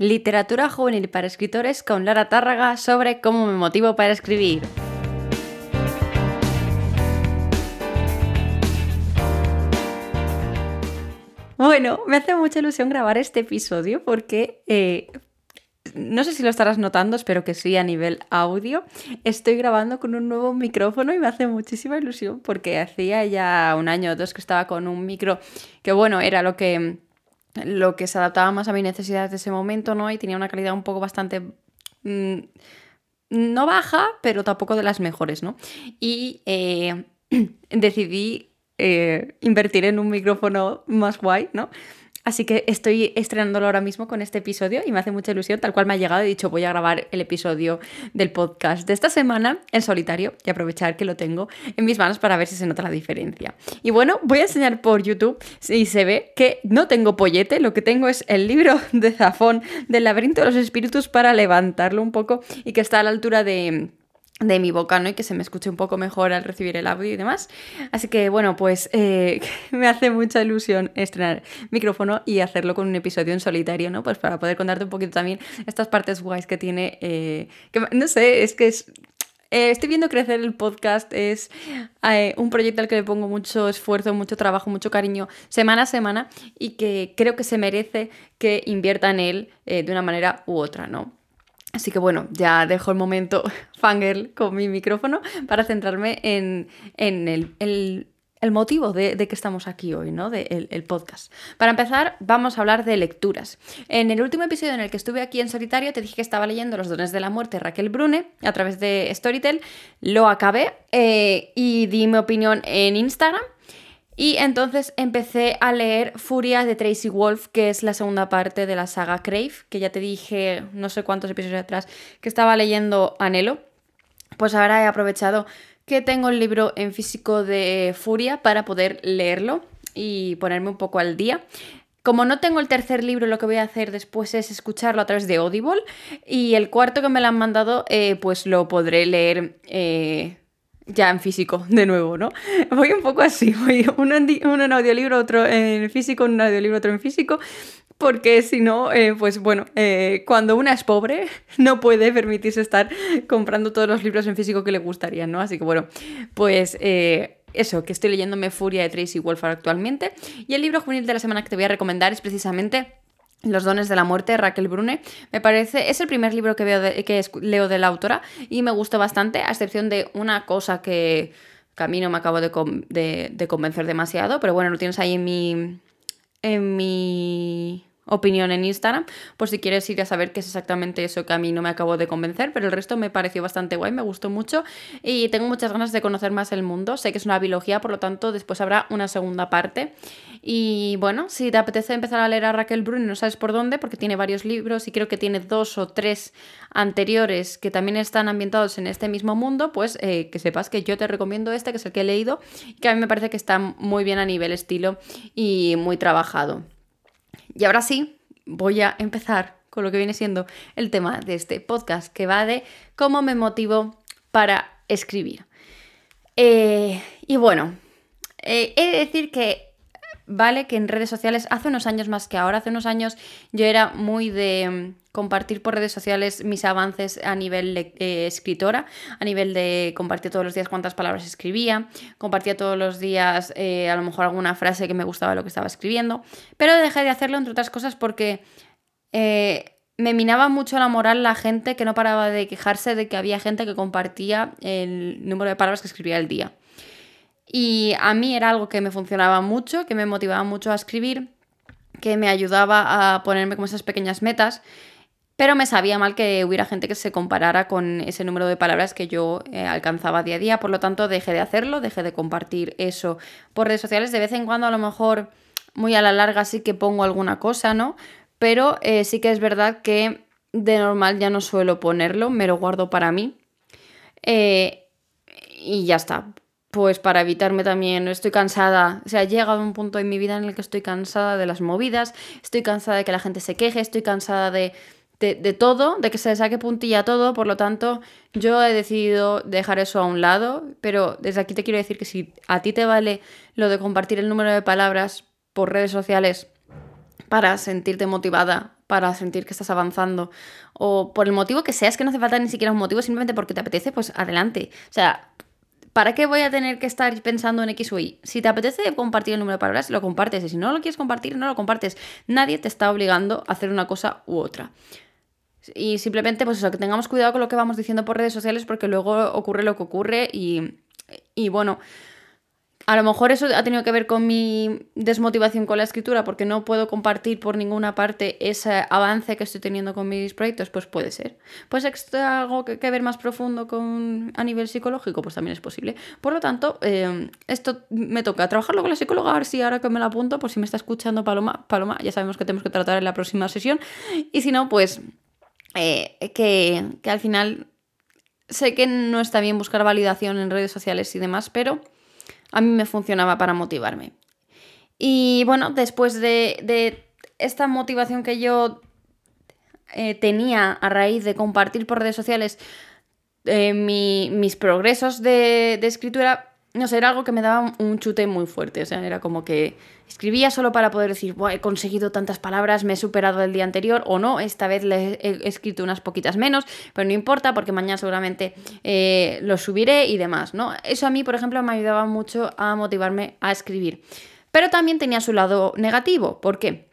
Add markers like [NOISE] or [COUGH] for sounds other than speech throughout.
Literatura juvenil para escritores con Lara Tárraga sobre cómo me motivo para escribir. Bueno, me hace mucha ilusión grabar este episodio porque eh, no sé si lo estarás notando, espero que sí a nivel audio. Estoy grabando con un nuevo micrófono y me hace muchísima ilusión porque hacía ya un año o dos que estaba con un micro que bueno, era lo que lo que se adaptaba más a mis necesidades de ese momento, ¿no? Y tenía una calidad un poco bastante... Mm, no baja, pero tampoco de las mejores, ¿no? Y eh, [CLEARS THROAT] decidí eh, invertir en un micrófono más guay, ¿no? Así que estoy estrenándolo ahora mismo con este episodio y me hace mucha ilusión, tal cual me ha llegado. He dicho, voy a grabar el episodio del podcast de esta semana en solitario y aprovechar que lo tengo en mis manos para ver si se nota la diferencia. Y bueno, voy a enseñar por YouTube si se ve que no tengo pollete, lo que tengo es el libro de Zafón del laberinto de los espíritus para levantarlo un poco y que está a la altura de de mi boca, ¿no? Y que se me escuche un poco mejor al recibir el audio y demás. Así que, bueno, pues eh, [LAUGHS] me hace mucha ilusión estrenar micrófono y hacerlo con un episodio en solitario, ¿no? Pues para poder contarte un poquito también estas partes guays que tiene, eh, que no sé, es que es... Eh, estoy viendo crecer el podcast, es un proyecto al que le pongo mucho esfuerzo, mucho trabajo, mucho cariño, semana a semana, y que creo que se merece que invierta en él de una manera u otra, ¿no? Así que bueno, ya dejo el momento [LAUGHS] fangirl con mi micrófono para centrarme en, el, motivo de, que estamos aquí hoy, ¿no? De el, podcast. Para empezar, vamos a hablar de lecturas. En el último episodio en el que estuve aquí en solitario, te dije que estaba leyendo Los dones de la muerte de Raquel Brune a través de Storytel. Lo acabé eh, y di mi opinión en Instagram. Y entonces empecé a leer Furia de Tracy Wolf, que es la segunda parte de la saga Crave, que ya te dije no sé cuántos episodios atrás que estaba leyendo Anhelo. Pues ahora he aprovechado que tengo el libro en físico de Furia para poder leerlo y ponerme un poco al día. Como no tengo el tercer libro, lo que voy a hacer después es escucharlo a través de Audible. Y el cuarto que me lo han mandado, eh, pues lo podré leer eh, ya en físico, de nuevo, ¿no? Voy un poco así, voy uno en, audiolibro, otro en físico, un audiolibro, otro en físico, porque si no, eh, pues bueno, eh, cuando una es pobre, [LAUGHS] no puede permitirse estar comprando todos los libros en físico que le gustarían, ¿no? Así que bueno, pues... Eh, eso, que estoy leyéndome Furia de Tracy Wolford actualmente. Y el libro juvenil de la semana que te voy a recomendar es precisamente los dones de la muerte, Raquel Brune. Me parece, es el primer libro que, veo que leo de la autora y me gustó bastante, a excepción de una cosa que, que a mí no me acabo de, de, convencer demasiado, pero bueno, lo tienes ahí en mi, en mi opinión en Instagram, por si quieres ir a saber qué es exactamente eso que a mí no me acabo de convencer, pero el resto me pareció bastante guay, me gustó mucho y tengo muchas ganas de conocer más el mundo. Sé que es una biología, por lo tanto después habrá una segunda parte. Y bueno, si te apetece empezar a leer a Raquel Bruni, no sabes por dónde, porque tiene varios libros y creo que tiene dos o tres anteriores que también están ambientados en este mismo mundo, pues eh, que sepas que yo te recomiendo este, que es el que he leído, que a mí me parece que está muy bien a nivel estilo y muy trabajado. Y ahora sí, voy a empezar con lo que viene siendo el tema de este podcast, que va de cómo me motivo para escribir. Eh, y bueno, eh, he de decir que vale que en redes sociales, hace unos años más que ahora, hace unos años yo era muy de mm, compartir por redes sociales mis avances a nivel eh, escritora, a nivel de compartir todos los días cuántas palabras escribía, compartía todos los días eh, a lo mejor alguna frase que me gustaba lo que estaba escribiendo, pero dejé de hacerlo entre otras cosas porque... Eh, me minaba mucho la moral la gente que no paraba de quejarse de que había gente que compartía el número de palabras que escribía al día. Y a mí era algo que me funcionaba mucho, que me motivaba mucho a escribir, que me ayudaba a ponerme como esas pequeñas metas, pero me sabía mal que hubiera gente que se comparara con ese número de palabras que yo eh, alcanzaba día a día, por lo tanto dejé de hacerlo, dejé de compartir eso por redes sociales, de vez en cuando a lo mejor muy a la larga sí que pongo alguna cosa, ¿no? Pero eh, sí que es verdad que de normal ya no suelo ponerlo, me lo guardo para mí. Eh, y ya está pues para evitarme también, estoy cansada, o sea, he llegado un punto en mi vida en el que estoy cansada de las movidas, estoy cansada de que la gente se queje, estoy cansada de, de, todo, de que se saque puntilla todo, por lo tanto, yo he decidido dejar eso a un lado, pero desde aquí te quiero decir que si a ti te vale lo de compartir el número de palabras por redes sociales para sentirte motivada para sentir que estás avanzando. O por el motivo que sea, es que no hace falta ni siquiera un motivo, simplemente porque te apetece, pues adelante. O sea, ¿para qué voy a tener que estar pensando en X o Y? Si te apetece compartir el número de palabras, lo compartes. Y si no lo quieres compartir, no lo compartes. Nadie te está obligando a hacer una cosa u otra. Y simplemente, pues eso, que tengamos cuidado con lo que vamos diciendo por redes sociales porque luego ocurre lo que ocurre y, y bueno, a lo mejor eso ha tenido que ver con mi desmotivación con la escritura, porque no puedo compartir por ninguna parte ese avance que estoy teniendo con mis proyectos, pues puede ser. Pues esto algo que, ver más profundo con, a nivel psicológico, pues también es posible. Por lo tanto, eh, esto me toca trabajarlo con la psicóloga, a ver si ahora que me la apunto, por si me está escuchando Paloma, Paloma, ya sabemos que tenemos que tratar en la próxima sesión. Y si no, pues eh, que, que al final sé que no está bien buscar validación en redes sociales y demás, pero a mí me funcionaba para motivarme. Y bueno, después de, esta motivación que yo eh, tenía a raíz de compartir por redes sociales eh, mis progresos de, de escritura, no sé, era algo que me daba un chute muy fuerte. O sea, era como que escribía solo para poder decir, he conseguido tantas palabras, me he superado el día anterior, o no, esta vez le he escrito unas poquitas menos, pero no importa porque mañana seguramente eh, lo subiré y demás, ¿no? Eso a mí, por ejemplo, me ayudaba mucho a motivarme a escribir. Pero también tenía su lado negativo. ¿Por qué?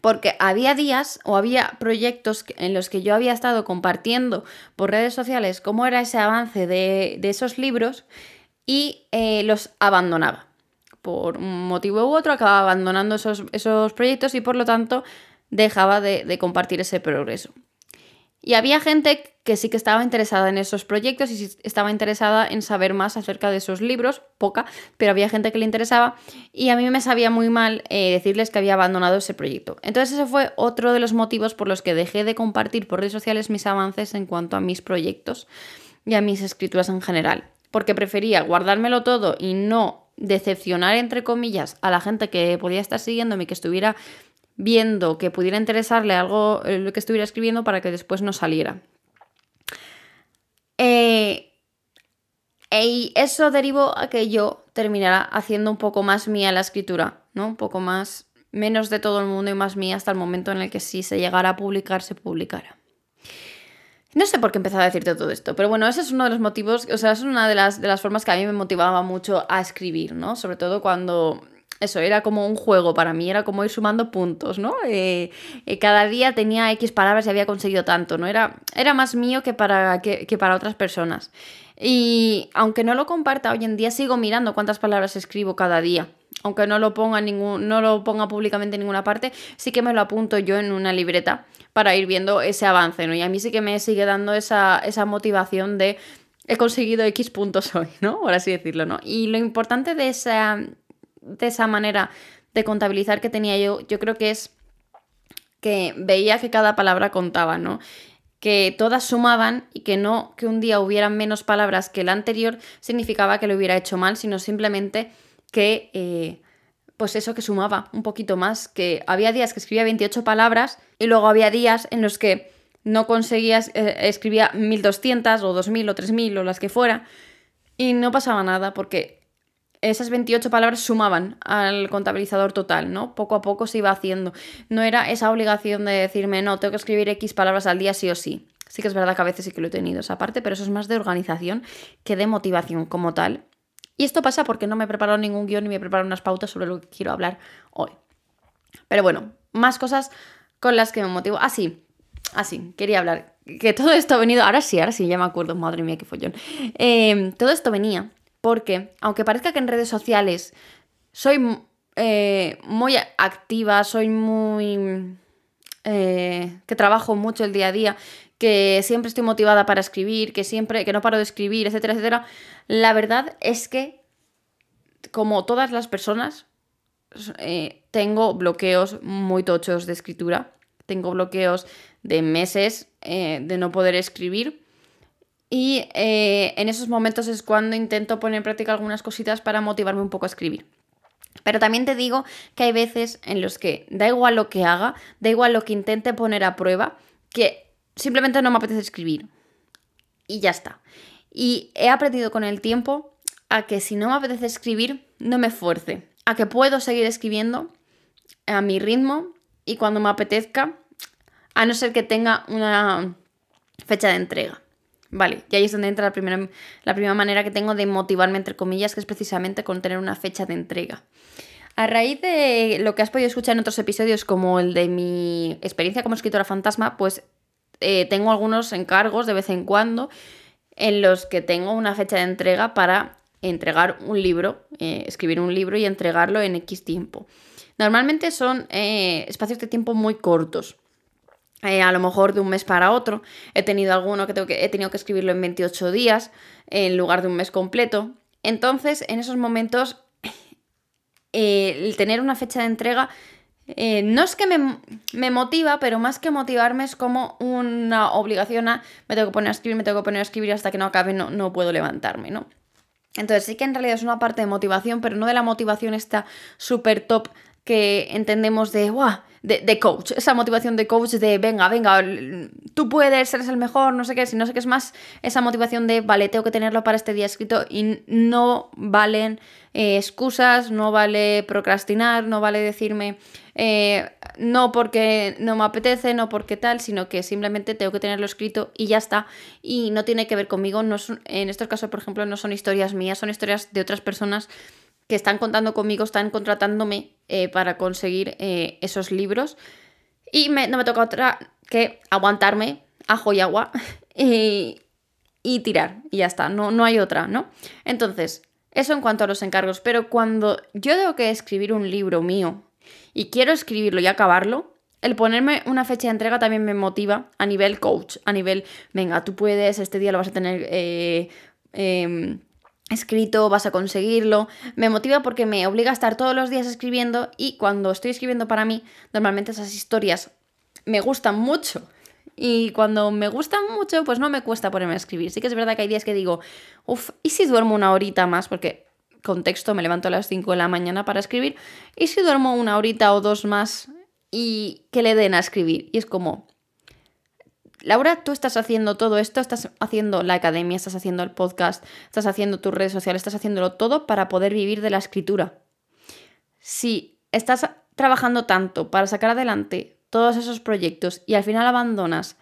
Porque había días o había proyectos en los que yo había estado compartiendo por redes sociales cómo era ese avance de, de esos libros y eh, los abandonaba. Por un motivo u otro acababa abandonando esos, esos proyectos y por lo tanto dejaba de, compartir ese progreso. Y había gente que sí que estaba interesada en esos proyectos y estaba interesada en saber más acerca de esos libros, poca, pero había gente que le interesaba y a mí me sabía muy mal eh, decirles que había abandonado ese proyecto. Entonces ese fue otro de los motivos por los que dejé de compartir por redes sociales mis avances en cuanto a mis proyectos y a mis escrituras en general porque prefería guardármelo todo y no decepcionar, entre comillas, a la gente que podía estar siguiéndome y que estuviera viendo, que pudiera interesarle algo eh, lo que estuviera escribiendo para que después no saliera. Eh, y eso derivó a que yo terminara haciendo un poco más mía la escritura, ¿no? Un poco más, menos de todo el mundo y más mía hasta el momento en el que si se llegara a publicar, se publicara. No sé por qué empezaba a decirte todo esto, pero bueno, ese es uno de los motivos, o sea, es una de las, de las formas que a mí me motivaba mucho a escribir, ¿no? Sobre todo cuando eso era como un juego para mí, era como ir sumando puntos, ¿no? Eh, eh, cada día tenía X palabras y había conseguido tanto, ¿no? Era, era más mío que para, que, que para otras personas. Y aunque no lo comparta hoy en día, sigo mirando cuántas palabras escribo cada día. Aunque no lo ponga, ningún, no lo ponga públicamente en ninguna parte, sí que me lo apunto yo en una libreta para ir viendo ese avance, ¿no? Y a mí sí que me sigue dando esa, motivación de he conseguido X puntos hoy, ¿no? Por así decirlo, ¿no? Y lo importante de esa, de esa manera de contabilizar que tenía yo, yo creo que es que veía que cada palabra contaba, ¿no? Que todas sumaban y que no que un día hubieran menos palabras que el anterior significaba que lo hubiera hecho mal, sino simplemente que eh, pues eso que sumaba un poquito más, que había días que escribía 28 palabras y luego había días en los que no conseguías, eh, escribía 1200 o 2000 o 3000 o las que fuera y no pasaba nada porque esas 28 palabras sumaban al contabilizador total, ¿no? Poco a poco se iba haciendo. No era esa obligación de decirme, no, tengo que escribir X palabras al día sí o sí. Sí que es verdad que a veces sí que lo he tenido esa parte, pero eso es más de organización que de motivación como tal. Y esto pasa porque no me he preparado ningún guion ni me he preparado unas pautas sobre lo que quiero hablar hoy. Pero bueno, más cosas con las que me motivo. Ah, sí, así, ah, quería hablar. Que todo esto ha venido, ahora sí, ahora sí, ya me acuerdo, madre mía, qué follón. Eh, todo esto venía porque, aunque parezca que en redes sociales soy eh, muy activa, soy muy... Eh, que trabajo mucho el día a día, que siempre estoy motivada para escribir, que siempre, que no paro de escribir, etcétera, etcétera. La verdad es que, como todas las personas, eh, tengo bloqueos muy tochos de escritura. Tengo bloqueos de meses de no poder escribir. Y eh, en esos momentos es cuando intento poner en práctica algunas cositas para motivarme un poco a escribir. Pero también te digo que hay veces en los que da igual lo que haga, da igual lo que intente poner a prueba, que simplemente no me apetece escribir. Y ya está. Y he aprendido con el tiempo a que si no me apetece escribir, no me fuerce. A que puedo seguir escribiendo a mi ritmo y cuando me apetezca, a no ser que tenga una fecha de entrega. Vale, y ahí es donde entra la primera, la primera manera que tengo de motivarme, entre comillas, que es precisamente con tener una fecha de entrega. A raíz de lo que has podido escuchar en otros episodios, como el de mi experiencia como escritora fantasma, pues eh, tengo algunos encargos de vez en cuando en los que tengo una fecha de entrega para entregar un libro, eh, escribir un libro y entregarlo en X tiempo. Normalmente son eh, espacios de tiempo muy cortos. A lo mejor de un mes para otro. He tenido alguno que, tengo que he tenido que escribirlo en 28 días en lugar de un mes completo. Entonces, en esos momentos el tener una fecha de entrega eh, no es que me, motiva, pero más que motivarme es como una obligación a me tengo que poner a escribir, me tengo que poner a escribir hasta que no acabe, no, no puedo levantarme, ¿no? Entonces sí que en realidad es una parte de motivación, pero no de la motivación esta súper top que entendemos de, ¡guau! de, coach, esa motivación de coach de venga, venga, tú puedes, eres el mejor, no sé qué, si no sé qué es más, esa motivación de vale, tengo que tenerlo para este día escrito y no valen eh, excusas, no vale procrastinar, no vale decirme eh, no porque no me apetece, no porque tal, sino que simplemente tengo que tenerlo escrito y ya está. Y no tiene que ver conmigo, no en estos casos, por ejemplo, no son historias mías, son historias de otras personas que están contando conmigo, están contratándome eh, para conseguir eh, esos libros. Y no me toca otra que aguantarme ajo y agua [LAUGHS] y, tirar. Y ya está, no, no hay otra, ¿no? Entonces, eso en cuanto a los encargos. Pero cuando yo tengo que escribir un libro mío y quiero escribirlo y acabarlo, el ponerme una fecha de entrega también me motiva a nivel coach, a nivel, venga, tú puedes, este día lo vas a tener eh, em, escrito, vas a conseguirlo. Me motiva porque me obliga a estar todos los días escribiendo y cuando estoy escribiendo para mí, normalmente esas historias me gustan mucho. Y cuando me gustan mucho, pues no me cuesta ponerme a escribir. Sí que es verdad que hay días que digo, uff, ¿y si duermo una horita más? Porque, contexto, me levanto a las 5 de la mañana para escribir. ¿Y si duermo una horita o dos más y que le den a escribir? Y es como, Laura, tú estás haciendo todo esto, estás haciendo la academia, estás haciendo el podcast, estás haciendo tus redes sociales, estás haciéndolo todo para poder vivir de la escritura. Si estás trabajando tanto para sacar adelante todos esos proyectos y al final abandonas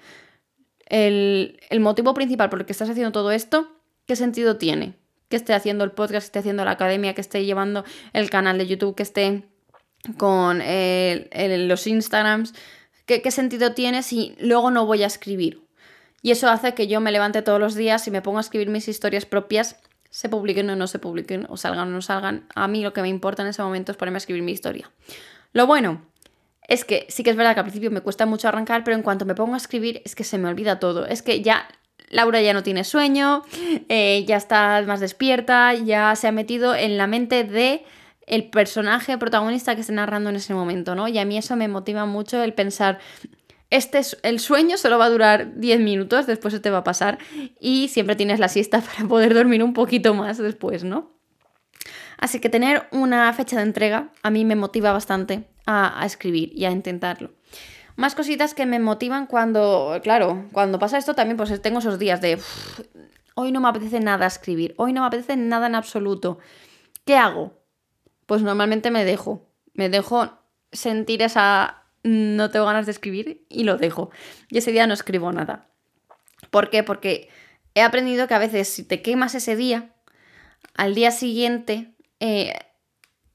el, motivo principal por el que estás haciendo todo esto, ¿qué sentido tiene? Que esté haciendo el podcast, que esté haciendo la academia, que esté llevando el canal de YouTube, que esté con los Instagrams. ¿Qué, sentido tiene si luego no voy a escribir? Y eso hace que yo me levante todos los días y me ponga a escribir mis historias propias, se publiquen o no se publiquen, o salgan o no salgan. A mí lo que me importa en ese momento es ponerme a escribir mi historia. Lo bueno es que sí que es verdad que al principio me cuesta mucho arrancar, pero en cuanto me pongo a escribir es que se me olvida todo. Es que ya Laura ya no tiene sueño, eh, ya está más despierta, ya se ha metido en la mente de el personaje protagonista que esté narrando en ese momento, ¿no? Y a mí eso me motiva mucho el pensar, este el sueño solo va a durar 10 minutos, después se te va a pasar y siempre tienes la siesta [LAUGHS] para poder dormir un poquito más después, ¿no? Así que tener una fecha de entrega a mí me motiva bastante a, escribir y a intentarlo. Más cositas que me motivan cuando, claro, cuando pasa esto también pues tengo esos días de, hoy no me apetece nada escribir, hoy no me apetece nada en absoluto. ¿Qué hago? Pues normalmente me dejo. Me dejo sentir esa no tengo ganas de escribir y lo dejo. Y ese día no escribo nada. ¿Por qué? Porque he aprendido que a veces si te quemas ese día, al día siguiente eh,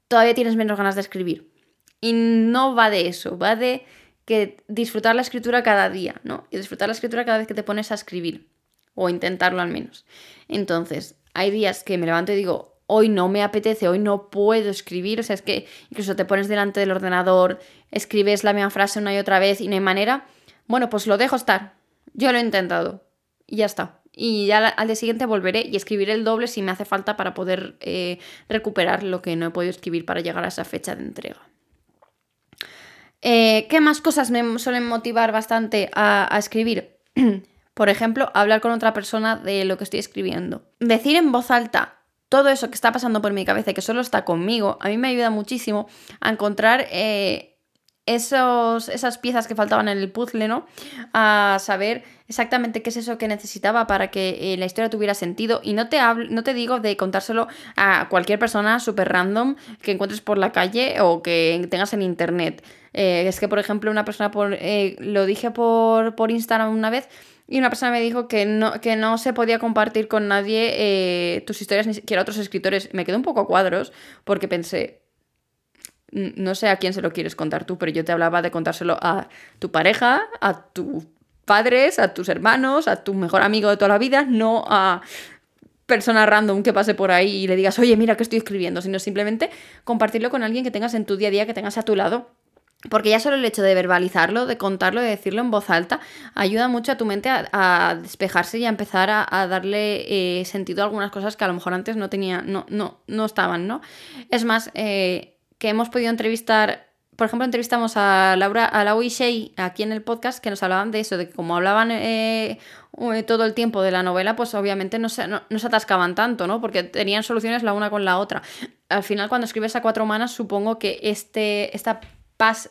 todavía tienes menos ganas de escribir. Y no va de eso, va de que disfrutar la escritura cada día, ¿no? Y disfrutar la escritura cada vez que te pones a escribir, o intentarlo al menos. Entonces, hay días que me levanto y digo, hoy no me apetece, hoy no puedo escribir, o sea, es que incluso te pones delante del ordenador, escribes la misma frase una y otra vez y no hay manera, bueno, pues lo dejo estar. Yo lo he intentado y ya está. Y ya al día siguiente volveré y escribiré el doble si me hace falta para poder eh, recuperar lo que no he podido escribir para llegar a esa fecha de entrega. Eh, ¿Qué más cosas me suelen motivar bastante a, a escribir? [CLEARS THROAT] Por ejemplo, hablar con otra persona de lo que estoy escribiendo. Decir en voz alta todo eso que está pasando por mi cabeza y que solo está conmigo, a mí me ayuda muchísimo a encontrar eh, esos, esas piezas que faltaban en el puzzle, ¿no? A saber exactamente qué es eso que necesitaba para que eh, la historia tuviera sentido. Y no te, hablo, no te digo de contárselo a cualquier persona súper random que encuentres por la calle o que tengas en internet. Eh, es que, por ejemplo, una persona por, lo dije por, por Instagram una vez y una persona me dijo que no, que no se podía compartir con nadie tus historias, ni siquiera otros escritores. Me quedé un poco a cuadros porque pensé, no sé a quién se lo quieres contar tú, pero yo te hablaba de contárselo a tu pareja, a tus padres, a tus hermanos, a tu mejor amigo de toda la vida, no a persona random que pase por ahí y le digas, oye, mira que estoy escribiendo, sino simplemente compartirlo con alguien que tengas en tu día a día, que tengas a tu lado. Porque ya solo el hecho de verbalizarlo, de contarlo, de decirlo en voz alta, ayuda mucho a tu mente a, despejarse y a empezar a, darle eh, sentido a algunas cosas que a lo mejor antes no tenía, no, no, no estaban, ¿no? Es más, eh, que hemos podido entrevistar, por ejemplo, entrevistamos a Laura, a Lau y Shea aquí en el podcast que nos hablaban de eso, de que como hablaban eh, todo el tiempo de la novela, pues obviamente no se, no, se atascaban tanto, ¿no? Porque tenían soluciones la una con la otra. Al final, cuando escribes a cuatro manos, supongo que este, esta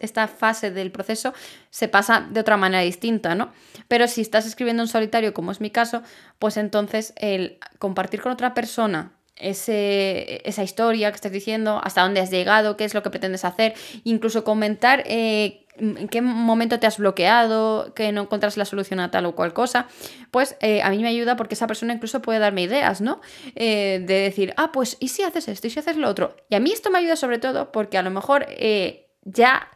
esta fase del proceso se pasa de otra manera distinta, ¿no? Pero si estás escribiendo en solitario, como es mi caso, pues entonces el compartir con otra persona ese, esa historia que estás diciendo, hasta dónde has llegado, qué es lo que pretendes hacer, incluso comentar eh, en qué momento te has bloqueado, que no encuentras la solución a tal o cual cosa, pues eh, a mí me ayuda porque esa persona incluso puede darme ideas, ¿no? Eh, de decir, ah, pues, ¿y si haces esto? ¿Y si haces lo otro? Y a mí esto me ayuda sobre todo porque a lo mejor ya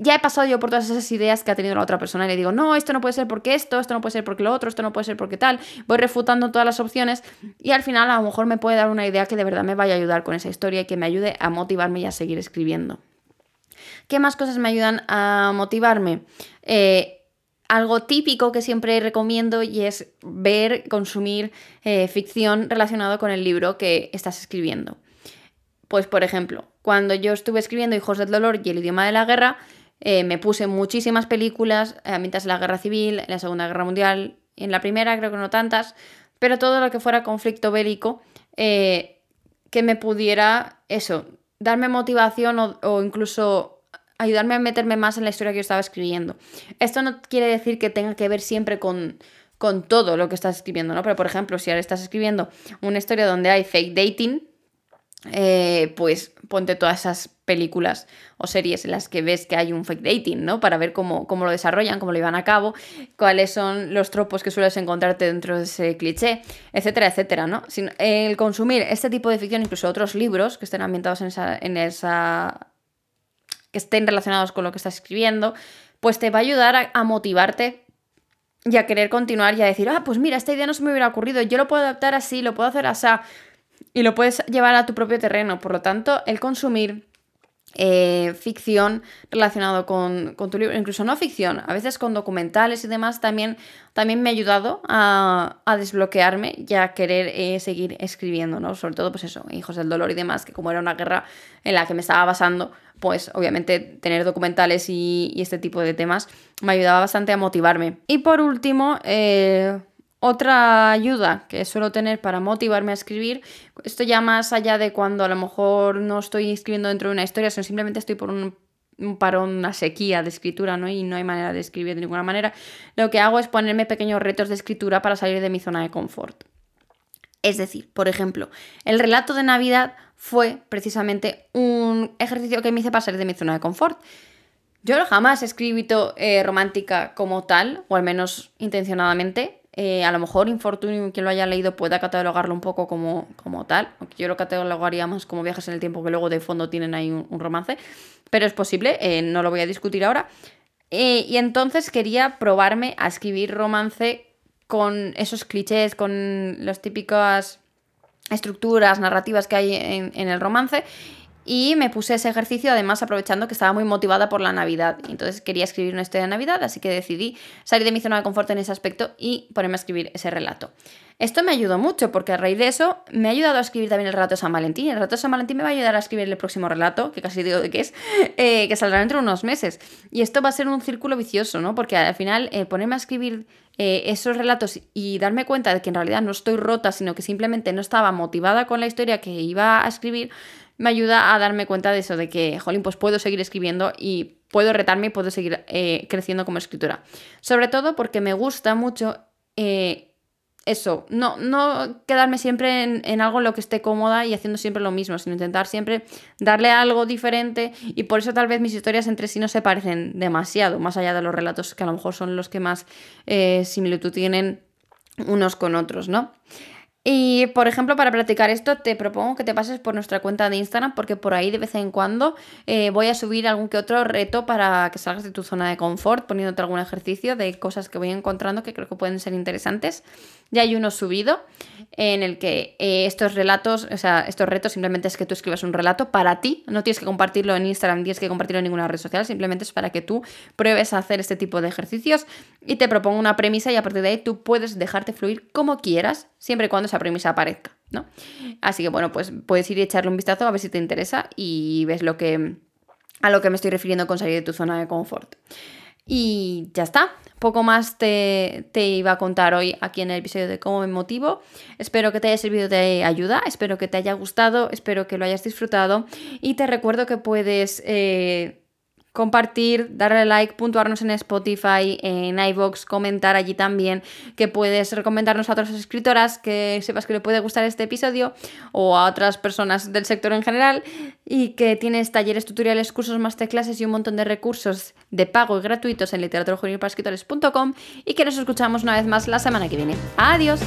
ya he pasado yo por todas esas ideas que ha tenido la otra persona y le digo, no, esto no puede ser porque esto, esto no puede ser porque lo otro, esto no puede ser porque tal. Voy refutando todas las opciones y al final a lo mejor me puede dar una idea que de verdad me vaya a ayudar con esa historia y que me ayude a motivarme y a seguir escribiendo. ¿Qué más cosas me ayudan a motivarme? Eh, algo típico que siempre recomiendo y es ver, consumir eh, ficción relacionado con el libro que estás escribiendo. Pues por ejemplo, cuando yo estuve escribiendo Hijos del Dolor y el idioma de la guerra, eh, me puse muchísimas películas a mitad de la Guerra Civil, en la Segunda Guerra Mundial, en la primera creo que no tantas, pero todo lo que fuera conflicto bélico eh, que me pudiera, eso, darme motivación o, incluso ayudarme a meterme más en la historia que yo estaba escribiendo. Esto no quiere decir que tenga que ver siempre con, con todo lo que estás escribiendo, ¿no? Pero por ejemplo, si ahora estás escribiendo una historia donde hay fake dating, eh, pues ponte todas esas películas o series en las que ves que hay un fake dating, ¿no? Para ver cómo, cómo lo desarrollan, cómo lo llevan a cabo, cuáles son los tropos que sueles encontrarte dentro de ese cliché, etcétera, etcétera, ¿no? El consumir este tipo de ficción, incluso otros libros que estén ambientados en esa, en esa que estén relacionados con lo que estás escribiendo, pues te va a ayudar a, motivarte y a querer continuar y a decir, ah, pues mira, esta idea no se me hubiera ocurrido, yo lo puedo adaptar así, lo puedo hacer así y lo puedes llevar a tu propio terreno. Por lo tanto, el consumir eh, ficción relacionado con, tu libro, incluso no ficción, a veces con documentales y demás, también, también me ha ayudado a, desbloquearme y a querer eh, seguir escribiendo, ¿no? Sobre todo, pues eso, Hijos del Dolor y demás, que como era una guerra en la que me estaba basando, pues obviamente tener documentales y, este tipo de temas me ayudaba bastante a motivarme. Y por último, eh, otra ayuda que suelo tener para motivarme a escribir, esto ya más allá de cuando a lo mejor no estoy escribiendo dentro de una historia, sino simplemente estoy por un, parón, una sequía de escritura, ¿no? Y no hay manera de escribir de ninguna manera, lo que hago es ponerme pequeños retos de escritura para salir de mi zona de confort. Es decir, por ejemplo, el relato de Navidad fue precisamente un ejercicio que me hice para salir de mi zona de confort. Yo jamás he escrito eh, romántica como tal, o al menos intencionadamente, eh, a lo mejor Infortunio, quien lo haya leído, pueda catalogarlo un poco como, como tal, aunque yo lo catalogaría más como viajes en el tiempo, que luego de fondo tienen ahí un, romance, pero es posible, eh, no lo voy a discutir ahora. Eh, y entonces quería probarme a escribir romance con esos clichés, con las típicas estructuras narrativas que hay en, en el romance y me puse ese ejercicio, además aprovechando que estaba muy motivada por la Navidad. Entonces quería escribir una historia de Navidad, así que decidí salir de mi zona de confort en ese aspecto y ponerme a escribir ese relato. Esto me ayudó mucho porque a raíz de eso me ha ayudado a escribir también el relato de San Valentín. El relato de San Valentín me va a ayudar a escribir el próximo relato, que casi digo de qué es, [LAUGHS] eh, que saldrá dentro de unos meses. Y esto va a ser un círculo vicioso, ¿no? Porque al final eh, ponerme a escribir eh, esos relatos y darme cuenta de que en realidad no estoy rota, sino que simplemente no estaba motivada con la historia que iba a escribir, me ayuda a darme cuenta de eso, de que, jolín, pues puedo seguir escribiendo y puedo retarme y puedo seguir eh, creciendo como escritora. Sobre todo porque me gusta mucho eh, eso, no, no quedarme siempre en, algo en lo que esté cómoda y haciendo siempre lo mismo, sino intentar siempre darle algo diferente y por eso tal vez mis historias entre sí no se parecen demasiado, más allá de los relatos que a lo mejor son los que más eh, similitud tienen unos con otros, ¿no? Y, por ejemplo, para practicar esto, te propongo que te pases por nuestra cuenta de Instagram, porque por ahí de vez en cuando eh, voy a subir algún que otro reto para que salgas de tu zona de confort, poniéndote algún ejercicio de cosas que voy encontrando que creo que pueden ser interesantes. Ya hay uno subido en el que eh, estos relatos, o sea, estos retos simplemente es que tú escribas un relato para ti, no tienes que compartirlo en Instagram, tienes que compartirlo en ninguna red social, simplemente es para que tú pruebes a hacer este tipo de ejercicios y te propongo una premisa y a partir de ahí tú puedes dejarte fluir como quieras, siempre y cuando esa premisa aparezca, ¿no? Así que bueno, pues puedes ir y echarle un vistazo a ver si te interesa y ves lo que a lo que me estoy refiriendo con salir de tu zona de confort. Y ya está. Poco más te, te, iba a contar hoy aquí en el episodio de cómo me motivo. Espero que te haya servido de ayuda, espero que te haya gustado, espero que lo hayas disfrutado y te recuerdo que puedes eh, compartir, darle like, puntuarnos en Spotify, en iVoox, comentar allí también, que puedes recomendarnos a otras escritoras que sepas que le puede gustar este episodio o a otras personas del sector en general y que tienes talleres, tutoriales, cursos, masterclasses y un montón de recursos de pago y gratuitos en escritores.com y que nos escuchamos una vez más la semana que viene. Adiós.